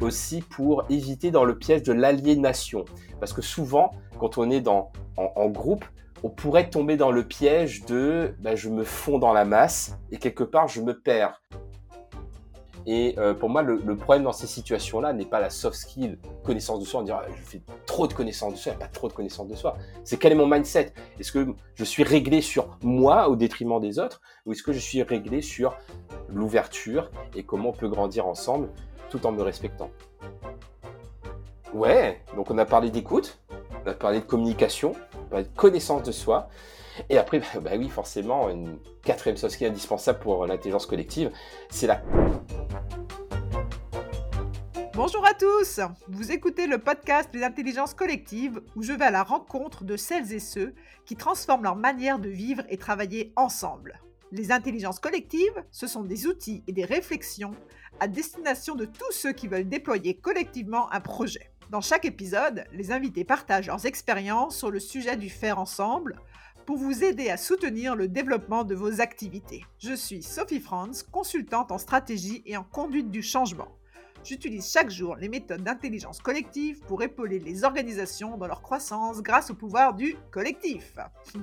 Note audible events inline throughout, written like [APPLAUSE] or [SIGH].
aussi pour éviter dans le piège de l'aliénation. Parce que souvent, quand on est dans, en, groupe, on pourrait tomber dans le piège de ben, je me fonds dans la masse et quelque part je me perds. Et euh, pour moi, le, problème dans ces situations-là n'est pas la soft skill, connaissance de soi. On dirait, je fais trop de connaissance de soi, il pas trop de connaissance de soi. C'est quel est mon mindset? Est-ce que je suis réglé sur moi au détriment des autres? Ou est-ce que je suis réglé sur l'ouverture et comment on peut grandir ensemble tout en me respectant Ouais, donc on a parlé d'écoute, on a parlé de communication, on a parlé de connaissance de soi. Et après, bah oui, forcément, une quatrième soft skill indispensable pour l'intelligence collective, c'est la... Bonjour à tous Vous écoutez le podcast des intelligences collectives où je vais à la rencontre de celles et ceux qui transforment leur manière de vivre et travailler ensemble. Les intelligences collectives, ce sont des outils et des réflexions à destination de tous ceux qui veulent déployer collectivement un projet. Dans chaque épisode, les invités partagent leurs expériences sur le sujet du faire ensemble pour vous aider à soutenir le développement de vos activités. Je suis Sophie Franz, consultante en stratégie et en conduite du changement. J'utilise chaque jour les méthodes d'intelligence collective pour épauler les organisations dans leur croissance grâce au pouvoir du collectif. [LAUGHS]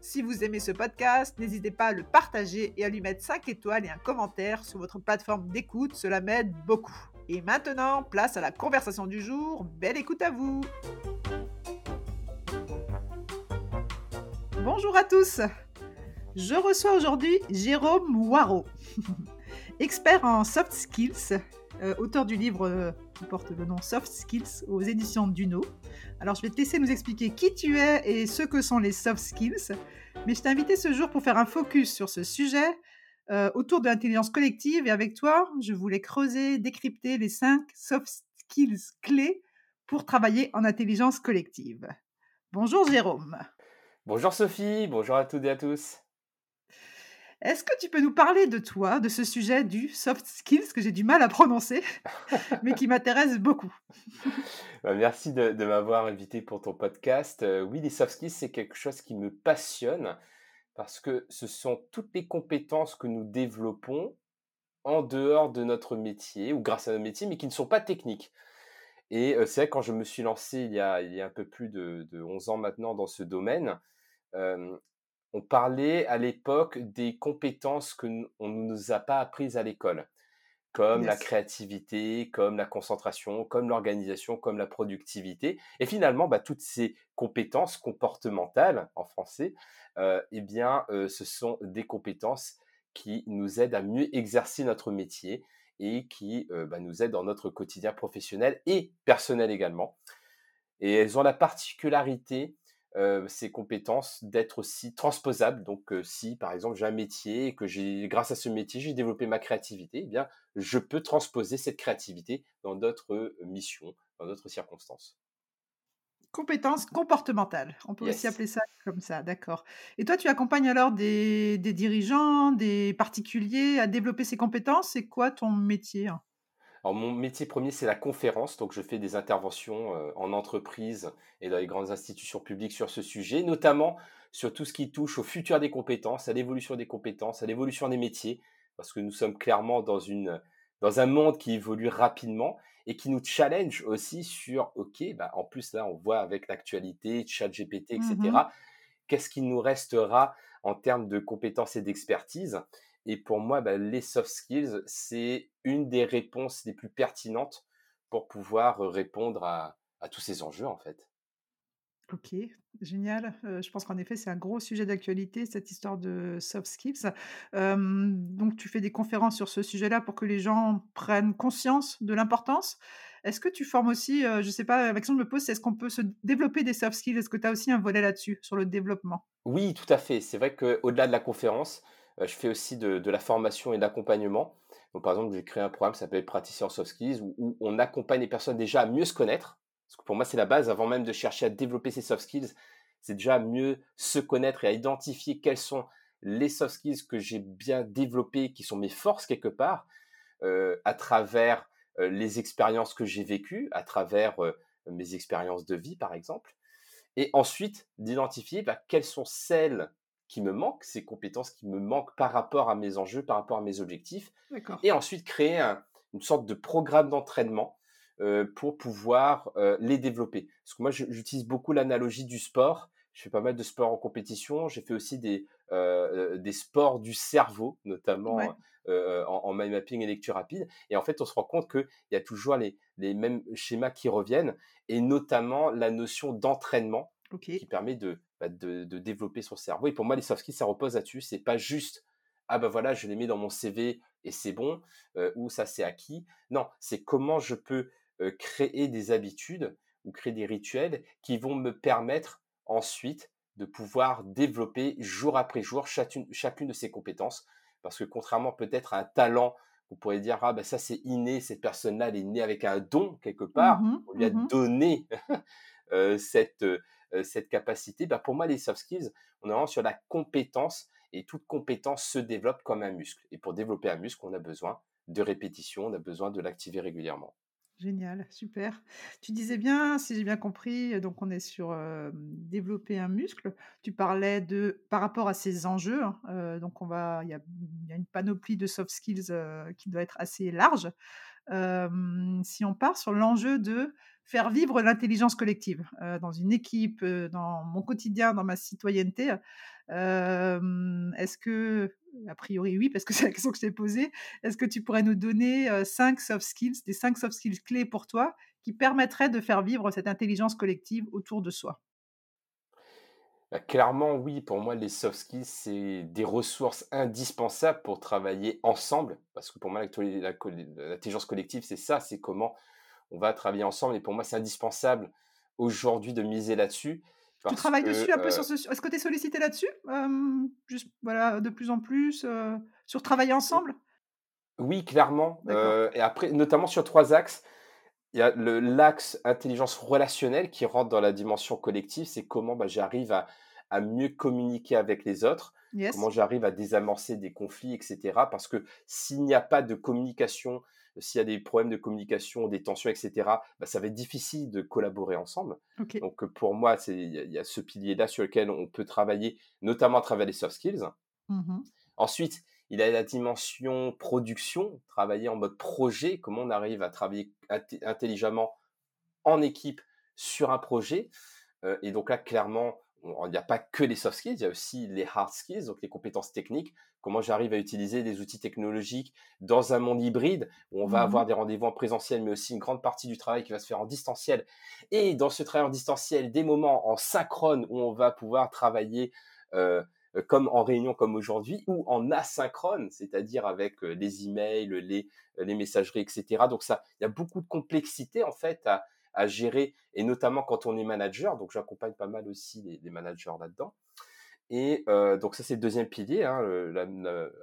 Si vous aimez ce podcast, n'hésitez pas à le partager et à lui mettre 5 étoiles et un commentaire sur votre plateforme d'écoute, cela m'aide beaucoup. Et maintenant, place à la conversation du jour. Belle écoute à vous! Bonjour à tous. Je reçois aujourd'hui Jérôme Waro, [LAUGHS] expert en soft skills, euh, auteur du livre euh, qui porte le nom Soft Skills aux éditions Duno. Alors je vais te laisser nous expliquer qui tu es et ce que sont les soft skills, mais je t'ai invité ce jour pour faire un focus sur ce sujet euh, autour de l'intelligence collective et avec toi, je voulais creuser, décrypter les cinq soft skills clés pour travailler en intelligence collective. Bonjour Jérôme. Bonjour Sophie, bonjour à toutes et à tous. Est-ce que tu peux nous parler de toi, de ce sujet du soft skills que j'ai du mal à prononcer, [LAUGHS] mais qui m'intéresse beaucoup? [LAUGHS] Bah, Merci de, m'avoir invité pour ton podcast. Euh, oui, les soft skills, c'est quelque chose qui me passionne parce que ce sont toutes les compétences que nous développons en dehors de notre métier ou grâce à notre métier, mais qui ne sont pas techniques. Et euh, c'est vrai, quand je me suis lancé il y a, un peu plus de, de 11 ans maintenant dans ce domaine, on parlait à l'époque des compétences que on ne nous a pas apprises à l'école, comme la créativité, comme la concentration, comme l'organisation, comme la productivité. Et finalement, bah, toutes ces compétences comportementales en français, eh bien, ce sont des compétences qui nous aident à mieux exercer notre métier et qui bah, nous aident dans notre quotidien professionnel et personnel également. Et elles ont la particularité euh, ces compétences d'être aussi transposables. Donc, euh, si par exemple j'ai un métier et que j'ai, grâce à ce métier, j'ai développé ma créativité, eh bien, je peux transposer cette créativité dans d'autres euh, missions, dans d'autres circonstances. Compétences comportementales, on peut aussi appeler ça comme ça, d'accord. Et toi, tu accompagnes alors des, des dirigeants, des particuliers à développer ces compétences? C'est quoi ton métier? Mon métier premier, c'est la conférence. Donc, je fais des interventions euh, en entreprise et dans les grandes institutions publiques sur ce sujet, notamment sur tout ce qui touche au futur des compétences, à l'évolution des compétences, à l'évolution des métiers, parce que nous sommes clairement dans, une, dans un monde qui évolue rapidement et qui nous challenge aussi sur, OK, bah, en plus, là, on voit avec l'actualité, chat GPT, etc., mmh qu'est-ce qui nous restera en termes de compétences et d'expertise? Et pour moi, bah, les soft skills, c'est une des réponses les plus pertinentes pour pouvoir répondre à, tous ces enjeux, en fait. Ok, génial. je pense qu'en effet, c'est un gros sujet d'actualité, cette histoire de soft skills. donc, tu fais des conférences sur ce sujet-là pour que les gens prennent conscience de l'importance. Est-ce que tu formes aussi, je ne sais pas, la question que je me pose, c'est est-ce qu'on peut se développer des soft skills? Est-ce que tu as aussi un volet là-dessus, sur le développement? Oui, tout à fait. C'est vrai qu'au-delà de la conférence, je fais aussi de, la formation et d'accompagnement. Par exemple, j'ai créé un programme qui s'appelle Praticien Soft Skills où, on accompagne les personnes déjà à mieux se connaître. Pour moi, c'est la base avant même de chercher à développer ces soft skills. C'est déjà à mieux se connaître et à identifier quels sont les soft skills que j'ai bien développés, qui sont mes forces quelque part, euh, à travers euh, les expériences que j'ai vécues, à travers mes expériences de vie, par exemple. Et ensuite, d'identifier bah, quelles sont celles qui me manquent, ces compétences qui me manquent par rapport à mes enjeux, par rapport à mes objectifs. Et ensuite créer une sorte de programme d'entraînement pour pouvoir les développer. Parce que moi, j'utilise beaucoup l'analogie du sport. Je fais pas mal de sport en compétition. J'ai fait aussi des, des sports du cerveau, notamment en, mind mapping et lecture rapide. Et en fait, on se rend compte qu'il y a toujours les, les, mêmes schémas qui reviennent, et notamment la notion d'entraînement qui permet bah, de, de, développer son cerveau. Et pour moi, les soft skills, ça repose là-dessus. C'est pas juste ah ben voilà, je les mets dans mon CV et c'est bon, ou ça c'est acquis. Non, c'est comment je peux créer des habitudes ou créer des rituels qui vont me permettre ensuite de pouvoir développer jour après jour chacune, chacune de ces compétences. Parce que contrairement peut-être à un talent, vous pourriez dire, ah ben ça c'est inné, cette personne-là, elle est née avec un don quelque part, mmh on lui a mmh donné [LAUGHS] cette, cette capacité. Ben pour moi, les soft skills, on est vraiment sur la compétence et toute compétence se développe comme un muscle. Et pour développer un muscle, on a besoin de répétition, on a besoin de l'activer régulièrement. Génial, super. Tu disais bien, si j'ai bien compris, donc on est sur développer un muscle. Tu parlais de par rapport à ces enjeux, hein, donc on va, il y a, une panoplie de soft skills qui doit être assez large. si on part sur l'enjeu de faire vivre l'intelligence collective dans une équipe, dans mon quotidien, dans ma citoyenneté, est-ce que, a priori oui, parce que c'est la question que je t'ai posée, est-ce que tu pourrais nous donner cinq soft skills, des cinq soft skills clés pour toi qui permettraient de faire vivre cette intelligence collective autour de soi? Bah, Clairement, oui. Pour moi, les soft skills, c'est des ressources indispensables pour travailler ensemble. Parce que pour moi, l'intelligence collective, c'est ça, c'est comment on va travailler ensemble. Et pour moi, c'est indispensable aujourd'hui de miser là-dessus. Tu travailles dessus un peu sur ce. Est-ce que tu es sollicité là-dessus? Juste voilà, de plus en plus sur travailler ensemble? Oui, clairement. et après, notamment sur trois axes. Il y a l'axe intelligence relationnelle qui rentre dans la dimension collective. C'est comment bah, j'arrive à, à, mieux communiquer avec les autres, comment j'arrive à désamorcer des conflits, etc. Parce que s'il n'y a pas de communication s'il y a des problèmes de communication, des tensions, etc., bah, ça va être difficile de collaborer ensemble. Donc pour moi, il y, a ce pilier-là sur lequel on peut travailler, notamment à travers les soft skills. Mmh Ensuite, il y a la dimension production, travailler en mode projet, comment on arrive à travailler intelligemment en équipe sur un projet. et donc là, clairement, il n'y a pas que les soft skills, il y a aussi les hard skills, donc les compétences techniques. Comment j'arrive à utiliser des outils technologiques dans un monde hybride où on va mmh avoir des rendez-vous en présentiel, mais aussi une grande partie du travail qui va se faire en distanciel. Et dans ce travail en distanciel, des moments en synchrone où on va pouvoir travailler euh, comme en réunion comme aujourd'hui, ou en asynchrone, c'est-à-dire avec euh, les emails, les, les messageries, etc. Donc ça, il y a beaucoup de complexité en fait à, à gérer, et notamment quand on est manager. Donc, j'accompagne pas mal aussi les, managers là-dedans. Et euh, donc, ça, c'est le deuxième pilier, hein,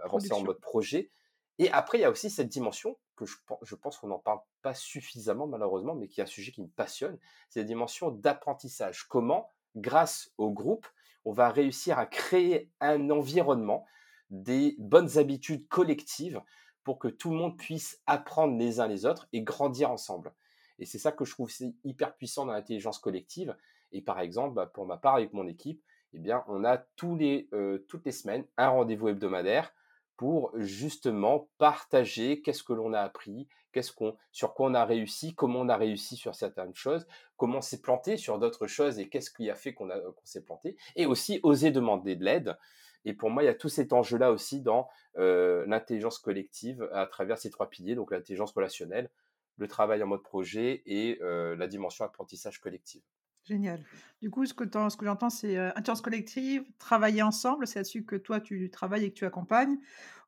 avancer en mode projet. Et après, il y a aussi cette dimension que je, je pense qu'on n'en parle pas suffisamment, malheureusement, mais qui est un sujet qui me passionne. C'est la dimension d'apprentissage. Comment, grâce au groupe, on va réussir à créer un environnement, des bonnes habitudes collectives pour que tout le monde puisse apprendre les uns les autres et grandir ensemble. Et c'est ça que je trouve hyper puissant dans l'intelligence collective. Et par exemple, bah, pour ma part, avec mon équipe, eh bien, on a tous les, euh, toutes les semaines un rendez-vous hebdomadaire pour justement partager qu'est-ce que l'on a appris, qu'est-ce qu'on, sur quoi on a réussi, comment on a réussi sur certaines choses, comment on s'est planté sur d'autres choses et qu'est-ce qui a fait qu'on, s'est planté, et aussi oser demander de l'aide. Et pour moi, il y a tout cet enjeu-là aussi dans euh, l'intelligence collective à travers ces trois piliers, donc l'intelligence relationnelle, le travail en mode projet et la dimension apprentissage collective. Génial. Du coup, ce que, ce que j'entends, c'est intelligence collective, travailler ensemble. C'est là-dessus que toi, tu travailles et que tu accompagnes.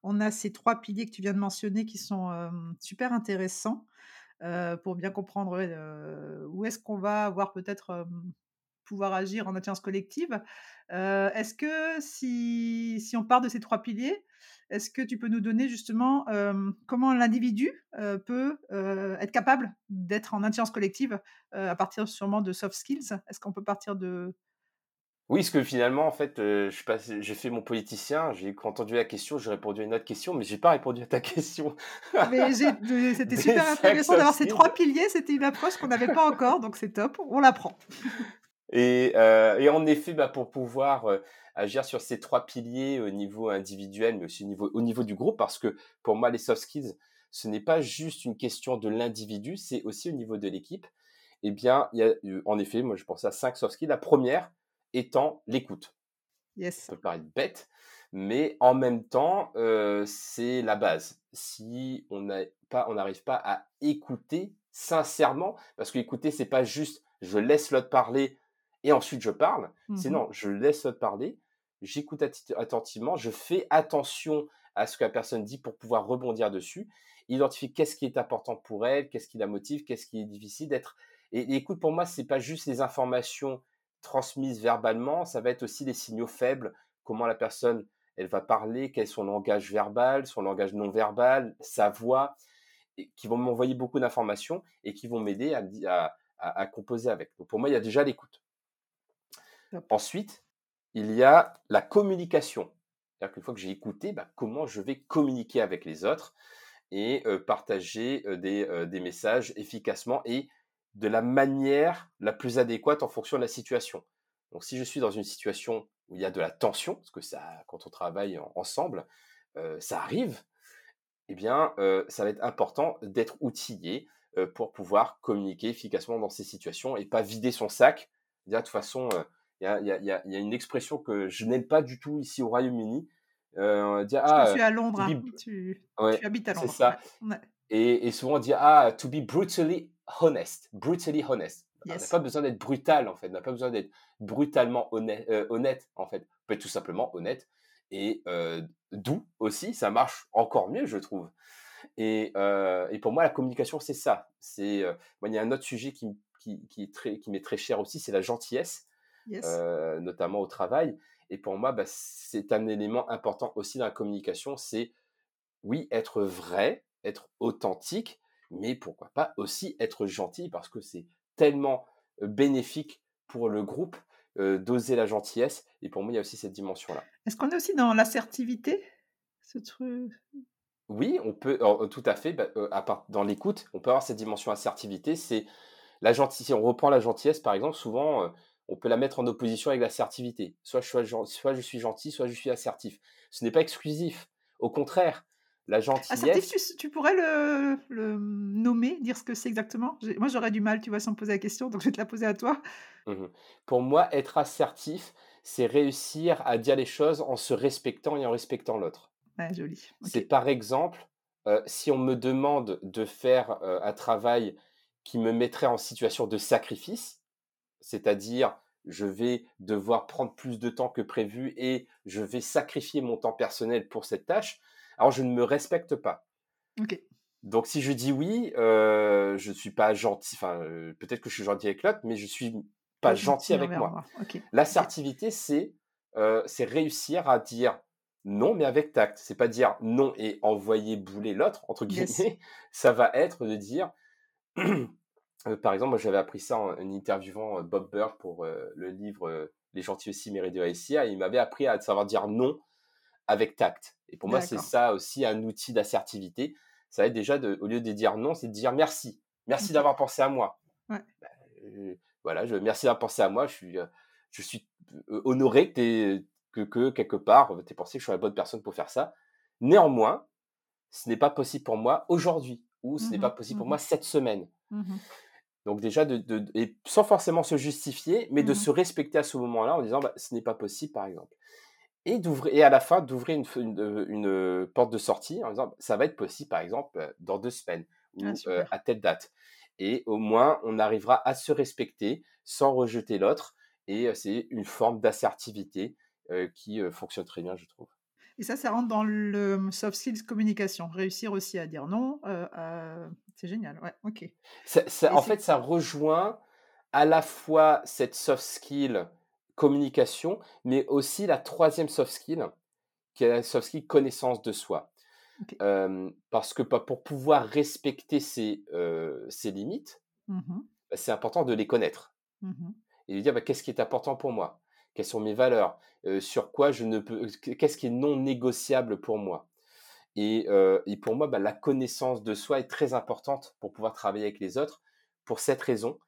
On a ces trois piliers que tu viens de mentionner qui sont super intéressants pour bien comprendre où est-ce qu'on va avoir peut-être pouvoir agir en intelligence collective. est-ce que si, on part de ces trois piliers, est-ce que tu peux nous donner justement comment l'individu peut être capable d'être en intelligence collective à partir sûrement de soft skills? Est-ce qu'on peut partir de... Oui, parce que finalement, en fait, j'ai fait mon politicien, j'ai entendu la question, j'ai répondu à une autre question, mais j'ai pas répondu à ta [LAUGHS] question. Mais c'était super intéressant d'avoir ces trois piliers, c'était une approche qu'on n'avait pas encore, donc c'est top, on l'apprend. Et, et, en effet, bah, pour pouvoir agir sur ces trois piliers au niveau individuel, mais aussi au niveau, au niveau du groupe, parce que pour moi, les soft skills ce n'est pas juste une question de l'individu, c'est aussi au niveau de l'équipe. Eh bien, il y a, en effet, moi je pense à cinq soft skills. La première étant l'écoute. Yes. Ça peut paraître bête, mais en même temps, c'est la base. Si on n'arrive pas à écouter sincèrement, parce que écouter, c'est pas juste je laisse l'autre parler et ensuite je parle. C'est mmh non, je laisse parler, j'écoute attentivement, je fais attention à ce que la personne dit pour pouvoir rebondir dessus, identifier qu'est-ce qui est important pour elle, qu'est-ce qui la motive, qu'est-ce qui est difficile d'être. Et, et, écoute, pour moi, c'est pas juste les informations transmises verbalement, ça va être aussi les signaux faibles, comment la personne elle va parler, quel est son langage verbal, son langage non verbal, sa voix, qui vont m'envoyer beaucoup d'informations et qui vont m'aider à, à, composer avec. Donc pour moi, il y a déjà l'écoute. Ensuite, il y a la communication. C'est-à-dire qu'une fois que j'ai écouté, bah, comment je vais communiquer avec les autres et partager des, des, messages efficacement et de la manière la plus adéquate en fonction de la situation. Donc si je suis dans une situation où il y a de la tension, parce que ça, quand on travaille ensemble, ça arrive, eh bien, ça va être important d'être outillé pour pouvoir communiquer efficacement dans ces situations et pas vider son sac. de toute façon, il y, a, une expression que je n'aime pas du tout ici au Royaume-Uni. Euh, dire, ah, suis à Londres, hein. tu, habites à Londres. C'est ça. Et, souvent on dit ah, to be brutally honest, brutally honest. On n'a pas besoin d'être brutal en fait, on n'a pas besoin d'être brutalement honnête, honnête en fait. On peut être tout simplement honnête et doux aussi, ça marche encore mieux je trouve. Et, et pour moi la communication c'est ça. C'est il y a un autre sujet qui, qui, qui est très, qui m'est très cher aussi, c'est la gentillesse, notamment au travail. Et pour moi, bah, c'est un élément important aussi dans la communication, c'est oui, être vrai, être authentique, mais pourquoi pas aussi être gentil parce que c'est tellement bénéfique pour le groupe d'oser la gentillesse. Et pour moi, il y a aussi cette dimension-là. Est-ce qu'on est aussi dans l'assertivité ce truc? Oui, on peut, tout à fait. Bah, à part, dans l'écoute, on peut avoir cette dimension assertivité. C'est la gentillesse. Si on reprend la gentillesse, par exemple, souvent, on peut la mettre en opposition avec l'assertivité. Soit, soit je suis gentil, soit je suis assertif. Ce n'est pas exclusif. Au contraire, la gentillesse. Assertif, tu, pourrais le, nommer, dire ce que c'est exactement? Moi, j'aurais du mal, tu vois, sans me poser la question, donc je vais te la poser à toi. Mmh Pour moi, être assertif, c'est réussir à dire les choses en se respectant et en respectant l'autre. Ouais, joli. C'est par exemple, euh, si on me demande de faire euh, un travail qui me mettrait en situation de sacrifice, c'est-à-dire je vais devoir prendre plus de temps que prévu et je vais sacrifier mon temps personnel pour cette tâche, alors je ne me respecte pas. Donc si je dis oui, euh, je ne suis pas gentil, enfin euh, peut-être que je suis gentil avec l'autre, mais je suis pas gentil, avec moi. L'assertivité, c'est euh, c'est réussir à dire non, mais avec tact. C'est pas dire non et envoyer bouler l'autre, entre guillemets. Ça va être de dire Euh, par exemple, moi j'avais appris ça en, interviewant euh, Bob Burr pour euh, le livre Les gentils aussi méritent de réussir. Et il m'avait appris à savoir dire non avec tact. Et pour moi, c'est ça aussi un outil d'assertivité. Ça va être déjà, de, au lieu de dire non, c'est de dire merci. Merci d'avoir pensé à moi. Bah, voilà, je, merci d'avoir pensé à moi. Je suis, je suis honoré que, que, que, quelque part, tu aies pensé que je suis la bonne personne pour faire ça. Néanmoins, ce n'est pas possible pour moi aujourd'hui ou ce n'est mmh pas possible pour mmh moi cette semaine. Mmh donc déjà, de, et sans forcément se justifier, mais de mmh se respecter à ce moment-là en disant bah, ce n'est pas possible, par exemple. Et, et à la fin, d'ouvrir une, une, euh, porte de sortie en disant ça va être possible, par exemple, euh, dans deux semaines ou ah, euh, à telle date. Et au moins, on arrivera à se respecter sans rejeter l'autre. Et c'est une forme d'assertivité qui fonctionne très bien, je trouve. Et ça, ça rentre dans le soft skills communication. Réussir aussi à dire non. c'est génial. Ouais, ok. en fait, ça rejoint à la fois cette soft skill communication, mais aussi la troisième soft skill, qui est la soft skill connaissance de soi. parce que bah, pour pouvoir respecter ses, ses limites, mmh bah, c'est important de les connaître. Mmh et de dire bah, qu'est-ce qui est important pour moi? Quelles sont mes valeurs, sur quoi je ne peux, qu'est-ce qui est non négociable pour moi. Et, pour moi, bah, la connaissance de soi est très importante pour pouvoir travailler avec les autres, pour cette raison,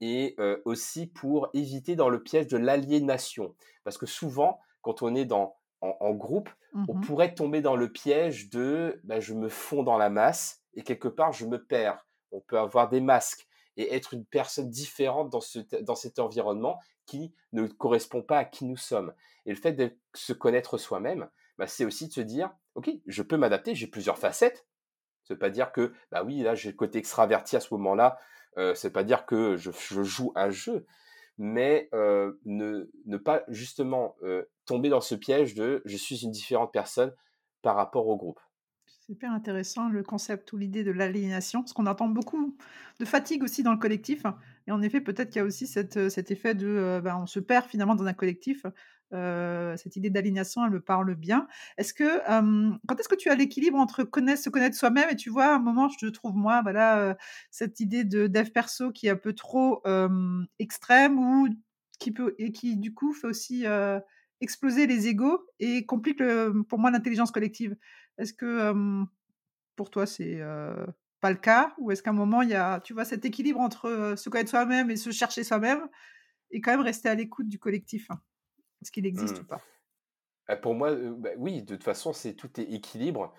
et aussi pour éviter dans le piège de l'aliénation. Parce que souvent, quand on est dans en, groupe, on Mmh pourrait tomber dans le piège de bah, je me fonds dans la masse et quelque part je me perds. On peut avoir des masques et être une personne différente dans, ce, dans cet environnement qui ne correspond pas à qui nous sommes. Et le fait de se connaître soi-même, bah, c'est aussi de se dire, OK, je peux m'adapter, j'ai plusieurs facettes. Ça veut pas dire que, bah oui, là, j'ai le côté extraverti à ce moment-là. Euh, ça veut pas dire que je, je joue un jeu, mais euh, ne, ne, pas justement euh, tomber dans ce piège de je suis une différente personne par rapport au groupe. Super intéressant le concept ou l'idée de l'aliénation, parce qu'on entend beaucoup de fatigue aussi dans le collectif. Et en effet, peut-être qu'il y a aussi cette, cet effet de, ben, on se perd finalement dans un collectif. cette idée d'aliénation, elle me parle bien. Est-ce que, quand est-ce que tu as l'équilibre entre connaître, se connaître soi-même et tu vois, à un moment, je trouve moi, voilà, cette idée de dev perso qui est un peu trop extrême ou qui peut et qui du coup fait aussi exploser les égaux et complique pour moi l'intelligence collective? Est-ce que pour toi c'est pas le cas? Ou est-ce qu'à un moment il y a tu vois cet équilibre entre se connaître soi-même et se chercher soi-même et quand même rester à l'écoute du collectif hein? Est-ce qu'il existe mmh. ou pas? Bah, Pour moi, bah, oui, de toute façon, c'est tout est équilibre.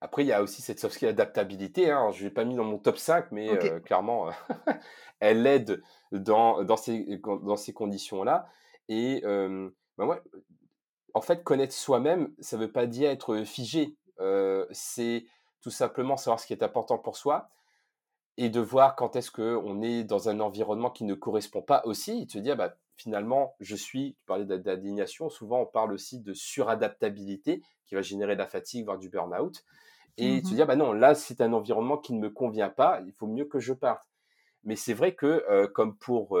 après, il y a aussi cette soft skill adaptabilité. Hein. Je ne l'ai pas mis dans mon top 5, mais clairement, [LAUGHS] elle aide dans, dans ces, dans ces conditions-là. Et en fait, connaître soi-même, ça ne veut pas dire être figé. c'est tout simplement savoir ce qui est important pour soi et de voir quand est-ce qu'on est dans un environnement qui ne correspond pas aussi. Et de se dire, bah, finalement, je suis, tu parlais d'indignation, souvent on parle aussi de suradaptabilité qui va générer de la fatigue, voire du burn-out. Et de se mmh dire, bah non, là, c'est un environnement qui ne me convient pas, il faut mieux que je parte. Mais c'est vrai que, comme pour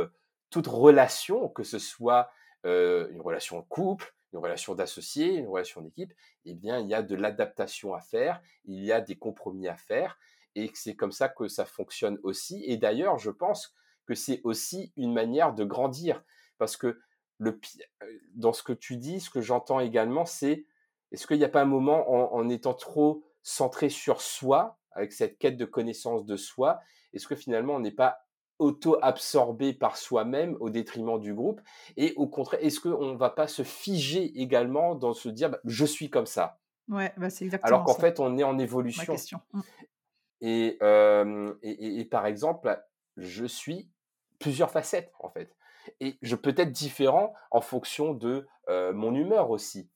toute relation, que ce soit une relation de couple, une relation d'associé, une relation d'équipe, eh bien, il y a de l'adaptation à faire, il y a des compromis à faire, et c'est comme ça que ça fonctionne aussi. Et d'ailleurs, je pense que c'est aussi une manière de grandir, parce que le, dans ce que tu dis, ce que j'entends également, c'est est-ce qu'il n'y a pas un moment en, en, étant trop centré sur soi, avec cette quête de connaissance de soi, est-ce que finalement on n'est pas auto-absorbé par soi-même au détriment du groupe Et au contraire, est-ce qu'on ne va pas se figer également dans se dire bah, je suis comme ça? Ouais, bah c'est exactement Alors qu'en fait, on est en évolution. Mmh. Et, et, et, par exemple, je suis plusieurs facettes en fait. Et je peux être différent en fonction de mon humeur aussi,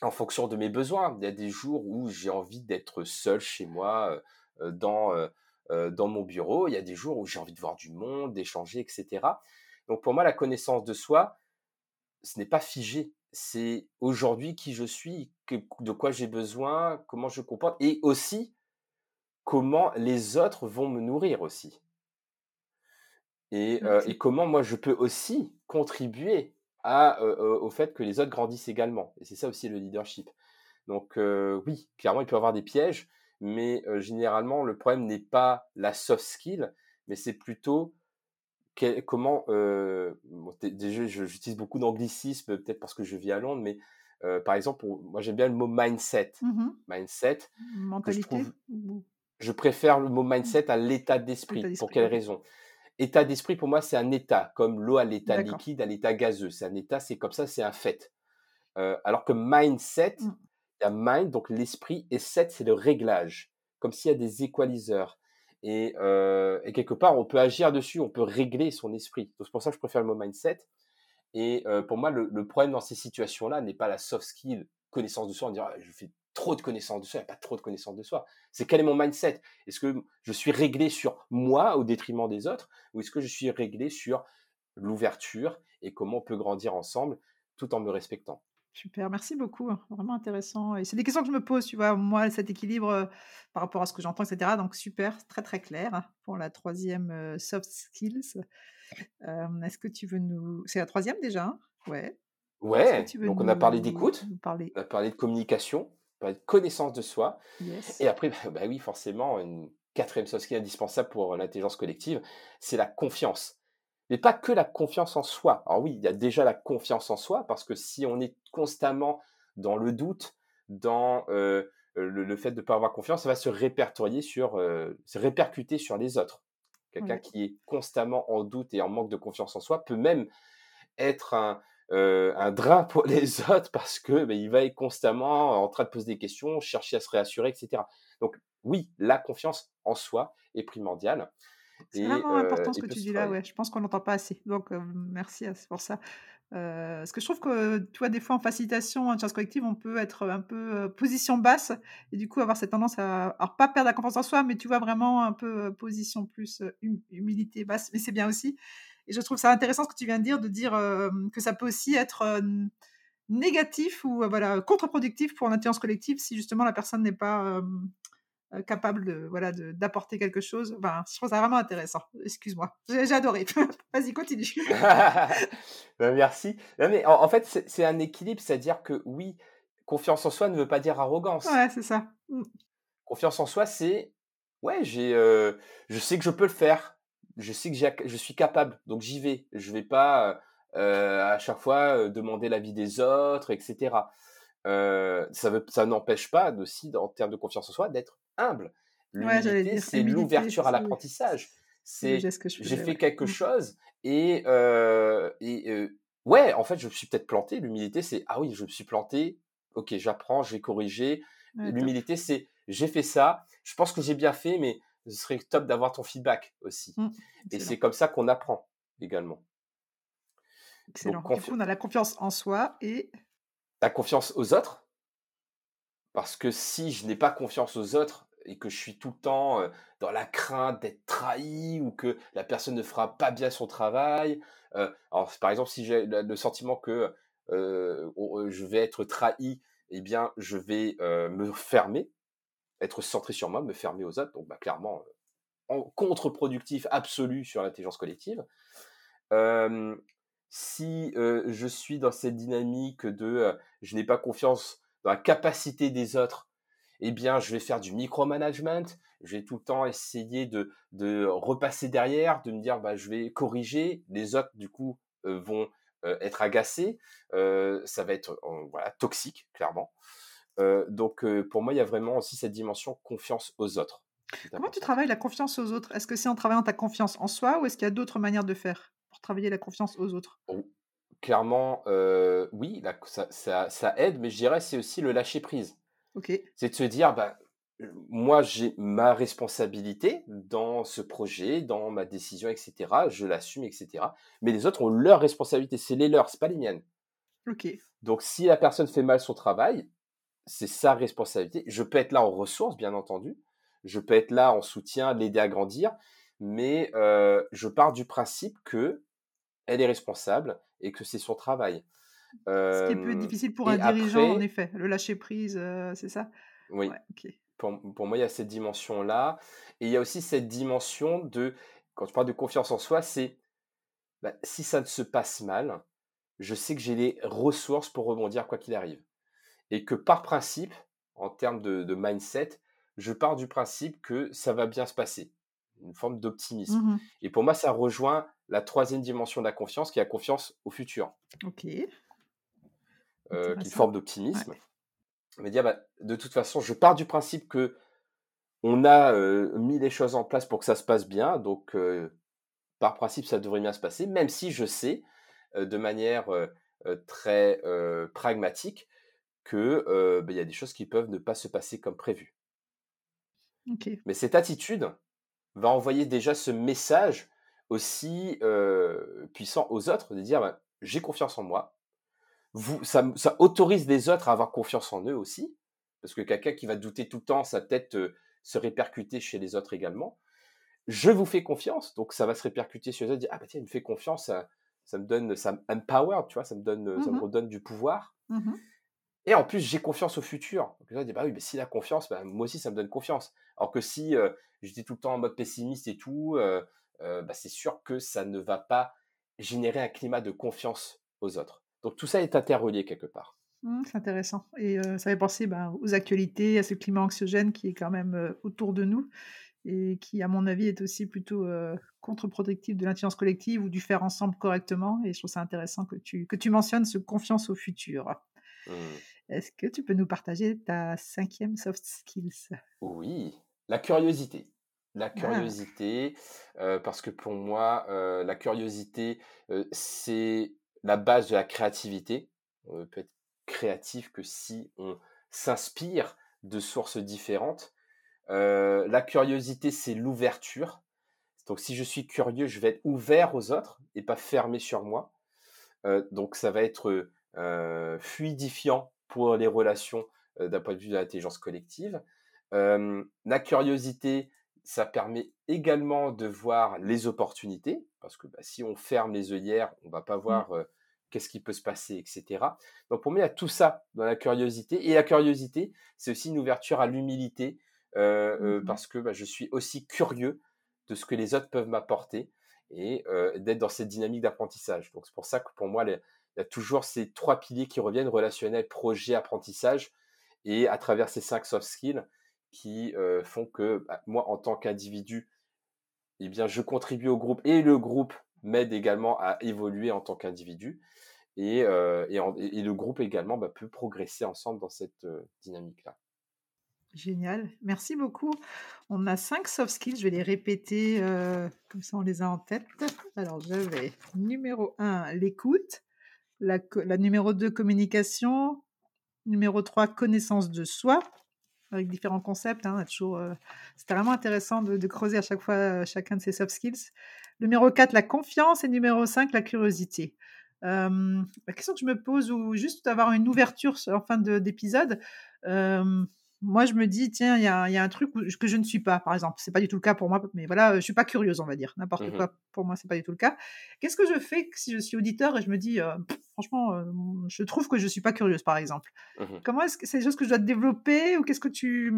en fonction de mes besoins. Il y a des jours où j'ai envie d'être seul chez moi, dans euh, dans mon bureau. Il y a des jours où j'ai envie de voir du monde, d'échanger, etc. Donc pour moi, la connaissance de soi, ce n'est pas figé. C'est aujourd'hui qui je suis, de quoi j'ai besoin, comment je comporte, et aussi comment les autres vont me nourrir aussi. Et, euh, comment moi je peux aussi contribuer à, euh, au fait que les autres grandissent également. Et c'est ça aussi le leadership. Donc oui, clairement, il peut y avoir des pièges mais généralement, le problème n'est pas la soft skill, mais c'est plutôt comment. déjà, j'utilise beaucoup d'anglicisme, peut-être parce que je vis à Londres, mais par exemple, moi j'aime bien le mot mindset. Mmh mindset. Mentalité. Je, préfère le mot mmh. mindset à l'état d'esprit. Pour quelle raison? État d'esprit, pour moi, c'est un état, comme l'eau à l'état liquide, à l'état gazeux. C'est un état, c'est comme ça, c'est un fait. alors que mindset, a mind, donc l'esprit, et set, c'est le réglage, comme s'il y a des équaliseurs. Et, euh, et, quelque part, on peut agir dessus, on peut régler son esprit. Donc c'est pour ça que je préfère le mot mindset. Et euh, pour moi, le, problème dans ces situations-là n'est pas la soft skill, connaissance de soi. On dirait, je fais trop de connaissance de soi, il pas trop de connaissance de soi. C'est quel est mon mindset? Est-ce que je suis réglé sur moi au détriment des autres ou est-ce que je suis réglé sur l'ouverture et comment on peut grandir ensemble tout en me respectant? Super, merci beaucoup, hein, vraiment intéressant et c'est des questions que je me pose, tu vois? Moi, cet équilibre, par rapport à ce que j'entends et cetera, donc super, très, très clair pour la troisième soft skills. est-ce que tu veux nous c'est la troisième déjà, hein? Ouais. Ouais, donc on a parlé d'écoute, on a parlé de communication, on a parlé de connaissance de soi et après, bah, bah, oui, forcément, une quatrième soft skill indispensable pour l'intelligence collective, c'est la confiance mais pas que la confiance en soi. Alors oui, il y a déjà la confiance en soi, parce que si on est constamment dans le doute, dans euh, le, fait de ne pas avoir confiance, ça va se répertorier sur, euh, se répercuter sur les autres. Quelqu'un qui est constamment en doute et en manque de confiance en soi peut même être un, un drain pour [LAUGHS] les autres parce que bah, il va être constamment en train de poser des questions, chercher à se réassurer, etc. Donc oui, la confiance en soi est primordiale. C'est vraiment important ce que tu dis là, ouais. Je pense qu'on n'entend pas assez. Donc merci pour ça. parce que je trouve que, tu vois, des fois en facilitation, en chasse collective, on peut être un peu position basse et du coup avoir cette tendance à, à pas perdre la confiance en soi, mais tu vois vraiment un peu position plus humilité basse. Mais c'est bien aussi. Et je trouve ça intéressant ce que tu viens de dire, de dire que ça peut aussi être négatif ou voilà contre-productif pour l'intelligence collective si justement la personne n'est pas capable de voilà d'apporter quelque chose. Ben, je trouve ça vraiment intéressant. Excuse-moi, j'ai adoré. [LAUGHS] Vas-y, continue. [LAUGHS] Ben, merci. mais en, fait, c'est un équilibre, c'est-à-dire que oui, confiance en soi ne veut pas dire arrogance. Ouais, c'est ça. Mmh. Confiance en soi, c'est ouais, j'ai, je sais que je peux le faire je sais que je suis capable, donc j'y vais. Je vais pas euh, à chaque fois demander l'avis des autres, etc. Euh, ça, veut, ça n'empêche pas aussi, en termes de confiance en soi, d'être humble. L'humilité, c'est l'ouverture à l'apprentissage. C'est j'ai fait quelque mmh. chose et, et ouais, en fait, je me suis peut-être planté. L'humilité, c'est ah oui, je me suis planté. Ok, j'apprends, je vais corriger. L'humilité, c'est j'ai fait ça. Je pense que j'ai bien fait, mais ce serait top d'avoir ton feedback aussi. Mmh, et c'est comme ça qu'on apprend également. Excellent. du coup, on a la confiance en soi et... Confiance aux autres? Parce que si je n'ai pas confiance aux autres et que je suis tout le temps dans la crainte d'être trahi ou que la personne ne fera pas bien son travail, alors par exemple, si j'ai le sentiment que je vais être trahi, eh bien, je vais me fermer être centré sur moi, me fermer aux autres, donc bah, clairement en contre-productif absolu sur l'intelligence collective. Si je suis dans cette dynamique de je n'ai pas confiance dans la capacité des autres, eh bien, je vais faire du micromanagement. Je vais tout le temps essayer de, de repasser derrière, de me dire, bah, je vais corriger. Les autres, du coup, vont être agacés. ça va être voilà, toxique, clairement donc pour moi, il y a vraiment aussi cette dimension confiance aux autres. Comment tu travailles la confiance aux autres? Est-ce que c'est en travaillant ta confiance en soi ou est-ce qu'il y a d'autres manières de faire? Travailler la confiance aux autres Clairement, oui, ça, aide, mais je dirais c'est aussi le lâcher prise. C'est de se dire, bah, moi j'ai ma responsabilité dans ce projet, dans ma décision, etc. Je l'assume, etc. Mais les autres ont leur responsabilité, c'est les leurs, c'est pas les miennes. Donc si la personne fait mal son travail, c'est sa responsabilité. Je peux être là en ressources, bien entendu. Je peux être là en soutien, l'aider à grandir. Mais je pars du principe que elle est responsable et que c'est son travail. Ce qui est plus difficile pour un dirigeant, en effet. Le lâcher prise, c'est ça? Oui. pour, moi, il y a cette dimension-là. Et il y a aussi cette dimension de, quand je parle de confiance en soi, c'est bah, si ça ne se passe mal, je sais que j'ai les ressources pour rebondir quoi qu'il arrive et que par principe, en termes de, mindset, je pars du principe que ça va bien se passer, une forme d'optimisme. Mmh et pour moi, ça rejoint la troisième dimension de la confiance, qui est la confiance au futur. Ok. Euh, qui est une forme d'optimisme. Mais dire, bah, de toute façon, je pars du principe que on a euh, mis les choses en place pour que ça se passe bien, donc euh, par principe, ça devrait bien se passer, même si je sais de manière très pragmatique que bah, il y a des choses qui peuvent ne pas se passer comme prévu. Mais cette attitude va envoyer déjà ce message aussi puissant aux autres de dire bah, j'ai confiance en moi. Vous, ça, ça, autorise les autres à avoir confiance en eux aussi, parce que quelqu'un qui va douter tout le temps, ça peut-être se répercuter chez les autres également. Je vous fais confiance, donc ça va se répercuter sur les autres. Dire, ah bah tiens, il me fait confiance, ça, ça me donne, ça empower, tu vois, ça me donne, ça me mmh redonne du pouvoir. Mmh et en plus, j'ai confiance au futur. Donc là, dit, bah oui, mais s'il a confiance, bah, moi aussi, ça me donne confiance. Alors que si j'étais tout le temps en mode pessimiste et tout, bah, c'est sûr que ça ne va pas générer un climat de confiance aux autres. Donc tout ça est interrelié quelque part. Mmh, c'est intéressant. Et ça fait penser bah, aux actualités, à ce climat anxiogène qui est quand même autour de nous et qui, à mon avis, est aussi plutôt contre-productif de l'intelligence collective ou du faire ensemble correctement. Et je trouve ça intéressant que tu, que tu mentionnes ce confiance au futur. Mmh. Est-ce que tu peux nous partager ta cinquième soft skills? Oui, la curiosité. La ah. curiosité, parce que pour moi, la curiosité, c'est la base de la créativité. On ne peut être créatif que si on s'inspire de sources différentes. la curiosité, c'est l'ouverture. Donc si je suis curieux, je vais être ouvert aux autres et pas fermé sur moi. donc ça va être fluidifiant pour les relations d'un point de vue de l'intelligence collective. la curiosité, ça permet également de voir les opportunités, parce que bah, si on ferme les œillères, on va pas mmh. voir qu'est-ce qui peut se passer, etc. Donc pour moi, il y a tout ça dans la curiosité. Et la curiosité, c'est aussi une ouverture à l'humilité, mmh parce que bah, je suis aussi curieux de ce que les autres peuvent m'apporter et d'être dans cette dynamique d'apprentissage. Donc c'est pour ça que pour moi, il y a toujours ces trois piliers qui reviennent, relationnel, projet, apprentissage, et à travers ces cinq soft skills qui font que bah, moi, en tant qu'individu, eh bien, je contribue au groupe et le groupe m'aide également à évoluer en tant qu'individu. Et, et, le groupe également bah, peut progresser ensemble dans cette dynamique-là. Génial, merci beaucoup. On a cinq soft skills, je vais les répéter comme ça on les a en tête. Alors j'avais numéro 1, l'écoute, la, numéro 2, communication, numéro 3, connaissance de soi, avec différents concepts. Hein, toujours, c'était vraiment intéressant de, creuser à chaque fois chacun de ces soft skills. Numéro 4, la confiance et numéro 5, la curiosité. la question que je me pose, ou juste d'avoir une ouverture en fin d'épisode, moi, je me dis, tiens, il y a, un truc que je ne suis pas, par exemple. C'est pas du tout le cas pour moi, mais voilà, je suis pas curieuse, on va dire. N'importe mmh quoi, pour moi, c'est pas du tout le cas. Qu'est-ce que je fais si je suis auditeur et je me dis, franchement, je trouve que je suis pas curieuse, par exemple? Mmh Comment est-ce que c'est des choses que je dois développer ou qu'est-ce que tu,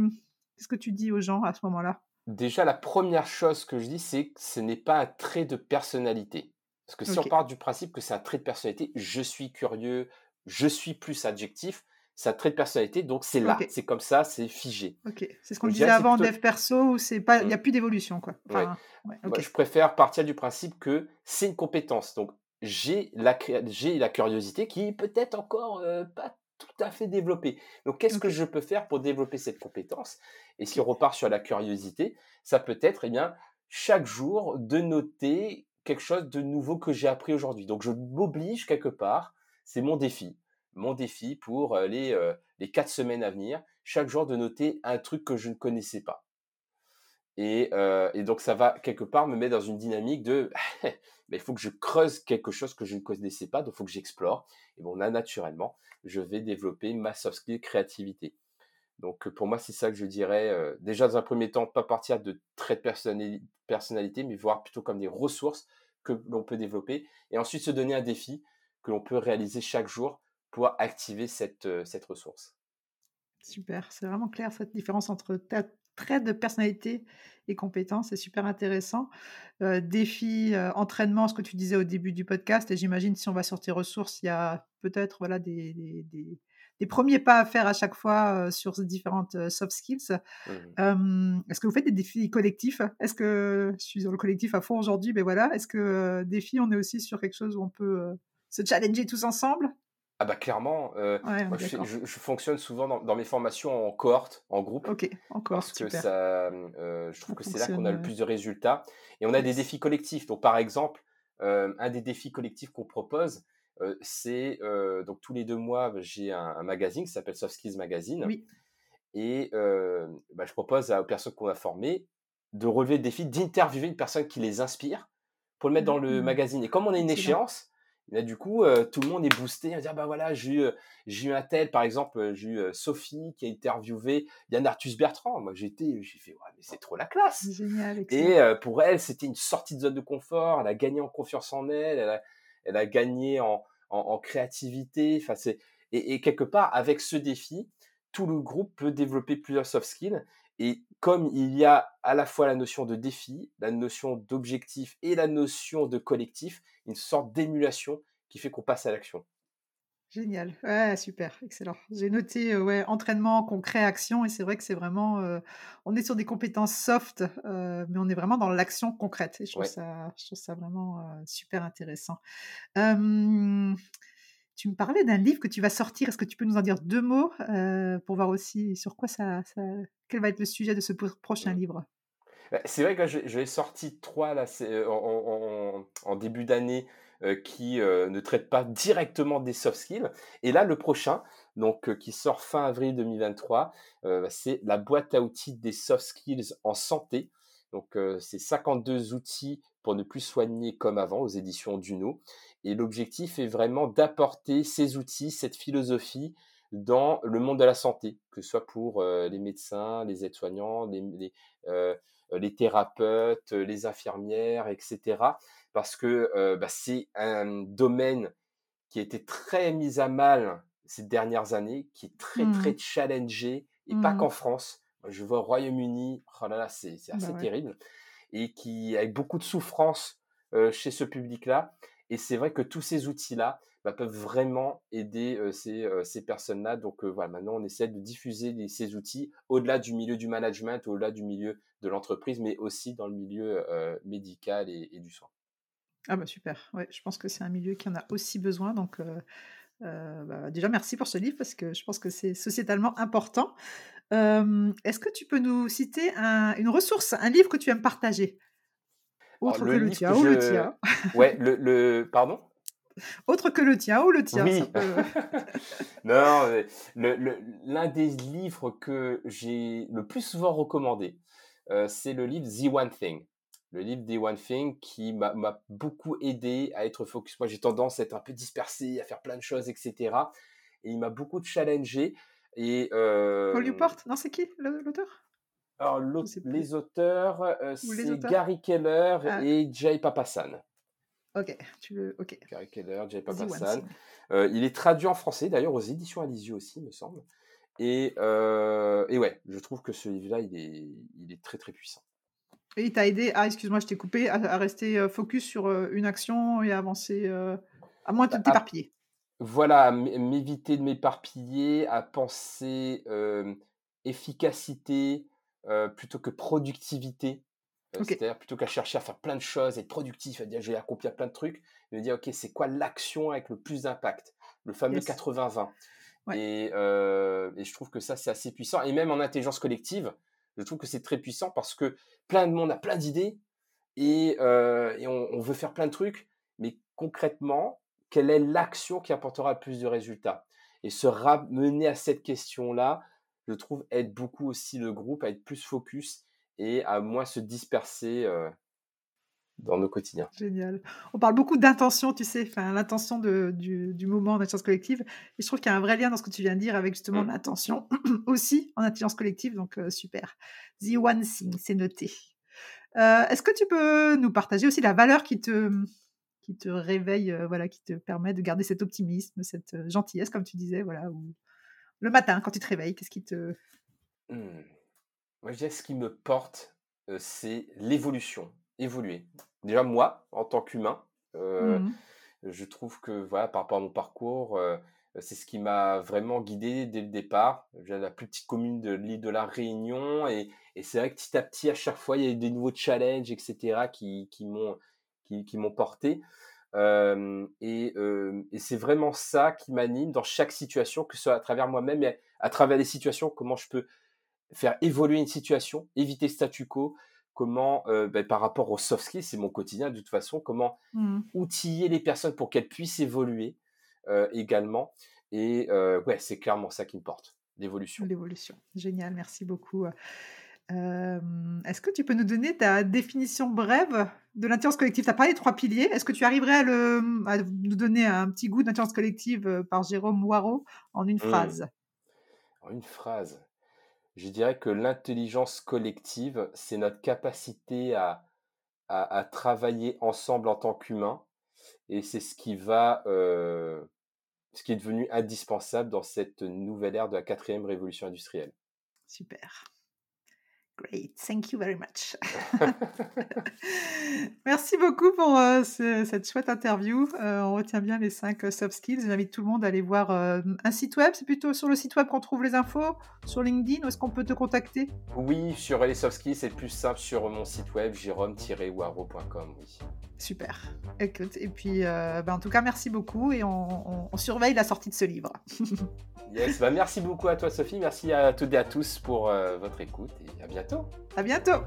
qu'est-ce que tu dis aux gens à ce moment-là? Déjà, la première chose que je dis, c'est que ce n'est pas un trait de personnalité. Parce que si on part du principe que c'est un trait de personnalité, je suis curieux, je suis plus adjectif, ça trait de personnalité, donc c'est là, c'est comme ça, c'est figé. Ok, c'est ce qu'on disait avant dev perso, où c'est pas, il n'y a mmh. plus d'évolution quoi. je préfère partir du principe que c'est une compétence. Donc j'ai la, j'ai la curiosité qui est peut-être encore euh, pas tout à fait développée. Donc qu'est-ce que je peux faire pour développer cette compétence? Et si on repart sur la curiosité, ça peut être, eh bien, chaque jour de noter quelque chose de nouveau que j'ai appris aujourd'hui. Donc je m'oblige quelque part, c'est mon défi mon défi pour les, quatre semaines à venir, chaque jour de noter un truc que je ne connaissais pas. Et, donc ça va quelque part me mettre dans une dynamique de [LAUGHS] il faut que je creuse quelque chose que je ne connaissais pas, donc il faut que j'explore. Et bon là naturellement, je vais développer ma soft skill créativité. Donc pour moi c'est ça que je dirais. déjà dans un premier temps, pas partir de traits de personnalité, mais voir plutôt comme des ressources que l'on peut développer. Et ensuite se donner un défi que l'on peut réaliser chaque jour pouvoir activer cette, cette ressource. Super, c'est vraiment clair cette différence entre trait de personnalité et compétences, c'est super intéressant. défi, entraînement, ce que tu disais au début du podcast, et j'imagine si on va sur tes ressources, il y a peut-être voilà, des, des, des, premiers pas à faire à chaque fois sur ces différentes soft skills. Mmh est-ce que vous faites des défis collectifs? Est-ce que je suis dans le collectif à fond aujourd'hui Mais voilà, est-ce que défi, on est aussi sur quelque chose où on peut se challenger tous ensemble? Ah bah clairement, euh, je, fonctionne souvent dans, mes formations en cohorte, en groupe. Ok, en cohorte, Parce que ça, euh, je trouve que c'est là qu'on a le plus de résultats. Et on a des défis collectifs. Donc par exemple, euh, un des défis collectifs qu'on propose, c'est donc tous les deux mois, j'ai un, magazine qui s'appelle Soft Skills Magazine. Oui. Et bah, je propose aux personnes qu'on a formées de relever le défi d'interviewer une personne qui les inspire pour le mettre dans le mmh. magazine. Et comme on a une échéance, Là, du coup, euh, tout le monde est boosté à dire bah voilà, j'ai eu, j'ai eu un tel, par exemple, euh, j'ai eu euh, Sophie qui a interviewé Yann Arthus Bertrand. Moi, j'étais, j'ai fait ouais, mais c'est trop la classe. Génial, et pour elle, c'était une sortie de zone de confort. Elle a gagné en confiance en elle, elle a, elle a gagné en, en, créativité. Enfin, c'est et, et, quelque part, avec ce défi, tout le groupe peut développer plusieurs soft skills. Et comme il y a à la fois la notion de défi, la notion d'objectif et la notion de collectif, une sorte d'émulation qui fait qu'on passe à l'action. Génial, ouais, super, excellent. J'ai noté ouais, entraînement, concret, action, et c'est vrai que c'est vraiment, on est sur des compétences soft, mais on est vraiment dans l'action concrète. Et je trouve, ça, je trouve ça vraiment super intéressant. Tu me parlais d'un livre que tu vas sortir. Est-ce que tu peux nous en dire deux mots pour voir aussi sur quoi ça, quel va être le sujet de ce prochain mmh. livre? Bah, c'est vrai que je, l'ai sorti trois là, en, en, début d'année qui ne traite pas directement des soft skills. Et là, le prochain, donc qui sort fin avril 2023, c'est la boîte à outils des soft skills en santé. Donc, c'est 52 outils pour ne plus soigner comme avant aux éditions Duno. Et l'objectif est vraiment d'apporter ces outils, cette philosophie dans le monde de la santé, que ce soit pour les médecins, les aides-soignants, les, les, thérapeutes, les infirmières, etc. Parce que bah, c'est un domaine qui a été très mis à mal ces dernières années, qui est très, très mmh. challengé, et pas mmh. qu'en France. Je vois au Royaume-Uni, oh là là, c'est bah assez terrible et qui avec beaucoup de souffrance chez ce public-là. Et c'est vrai que tous ces outils-là bah, peuvent vraiment aider ces, ces personnes-là. Donc voilà, maintenant on essaie de diffuser ces outils au-delà du milieu du management, au-delà du milieu de l'entreprise, mais aussi dans le milieu médical et, du soin. Ah bah super, ouais, je pense que c'est un milieu qui en a aussi besoin. Donc bah, déjà merci pour ce livre parce que je pense que c'est sociétalement important. Est-ce que tu peux nous citer une ressource, un livre que tu aimes partager? Autre que le tien ou le tien. [LAUGHS] Ouais, le, Pardon? Autre que le tien ou le tien. Oui. [LAUGHS] non, l'un des livres que j'ai le plus souvent recommandé, c'est le livre The One Thing. Le livre The One Thing qui m'a beaucoup aidé à être focus. Moi, j'ai tendance à être un peu dispersé, à faire plein de choses, etc. Et il m'a beaucoup challengé. Et, Paul Newport Non, c'est qui l'auteur? Alors, les auteurs, c'est Gary Keller ah. et Jay Papasan. Ok, tu veux. Ok. Gary Keller, Jay Papasan. il est traduit en français, d'ailleurs, aux éditions Alizio aussi, me semble. Et, et ouais, je trouve que ce livre-là, il est, il est très très puissant. Et il t'a aidé, ah excuse-moi, je t'ai coupé, à, rester focus sur une action et avancer, à moins de bah, t'éparpiller. Voilà, m'éviter de m'éparpiller, à penser efficacité plutôt que productivité. C'est-à-dire plutôt qu'à chercher à faire plein de choses, être productif, à dire j'ai accompli plein de trucs, me dire ok c'est quoi l'action avec le plus d'impact, le fameux 80-20. Et, je trouve que ça c'est assez puissant. Et même en intelligence collective, je trouve que c'est très puissant parce que plein de monde a plein d'idées et, on, veut faire plein de trucs, mais concrètement, quelle est l'action qui apportera le plus de résultats? Et se ramener à cette question-là, je trouve, aide beaucoup aussi le groupe à être plus focus et à moins se disperser euh, dans nos quotidiens. Génial. On parle beaucoup d'intention, tu sais, enfin, l'intention du, du, moment en intelligence collective. Et je trouve qu'il y a un vrai lien dans ce que tu viens de dire avec justement mmh. l'intention [CLEARS THROAT] aussi en intelligence collective. Donc, euh, super. The One Thing, c'est noté. Euh, est-ce que tu peux nous partager aussi la valeur qui te, qui te réveille, euh, voilà, qui te permet de garder cet optimisme, cette gentillesse, comme tu disais, voilà, ou le matin quand tu te réveilles, qu'est-ce qui te... Mmh. Moi, je dirais ce qui me porte, euh, c'est l'évolution, évoluer. Déjà moi, en tant qu'humain, mmh je trouve que voilà, par rapport à mon parcours, c'est ce qui m'a vraiment guidé dès le départ. J'ai la plus petite commune de l'île de la Réunion et, et c'est vrai que petit à petit, à chaque fois, il y a eu des nouveaux challenges, etc., qui, qui m'ont qui, m'ont porté. Et, c'est vraiment ça qui m'anime dans chaque situation, que ce soit à travers moi-même, mais à travers les situations, comment je peux faire évoluer une situation, éviter le statu quo, comment, ben, par rapport aux soft skills, c'est mon quotidien de toute façon, comment mmh. outiller les personnes pour qu'elles puissent évoluer également. Et ouais, c'est clairement ça qui me porte, l'évolution. L'évolution, génial, merci beaucoup. Est-ce que tu peux nous donner ta définition brève de l'intelligence collective? Tu as parlé des trois piliers. Est-ce que tu arriverais à, le, nous donner un petit goût d'intelligence collective par Jérôme Waro en une mmh. phrase? En une phrase. Je dirais que l'intelligence collective, c'est notre capacité à, à, travailler ensemble en tant qu'humain. Et c'est ce qui va, ce qui est devenu indispensable dans cette nouvelle ère de la quatrième révolution industrielle. Super. Great, thank you very much. [LAUGHS] Merci beaucoup pour euh, cette chouette interview. Euh, on retient bien les cinq euh, soft skills. J'invite tout le monde à aller voir un site web. C'est plutôt sur le site web qu'on trouve les infos, sur LinkedIn. Où est-ce qu'on peut te contacter? Oui, sur les soft skills, c'est plus simple sur mon site web, jérôme-waro.com. Oui. Super. Écoute, et puis, ben, en tout cas, merci beaucoup et on, on surveille la sortie de ce livre. [LAUGHS] Yes, bah merci beaucoup à toi Sophie, merci à toutes et à tous pour votre écoute et à bientôt. À bientôt.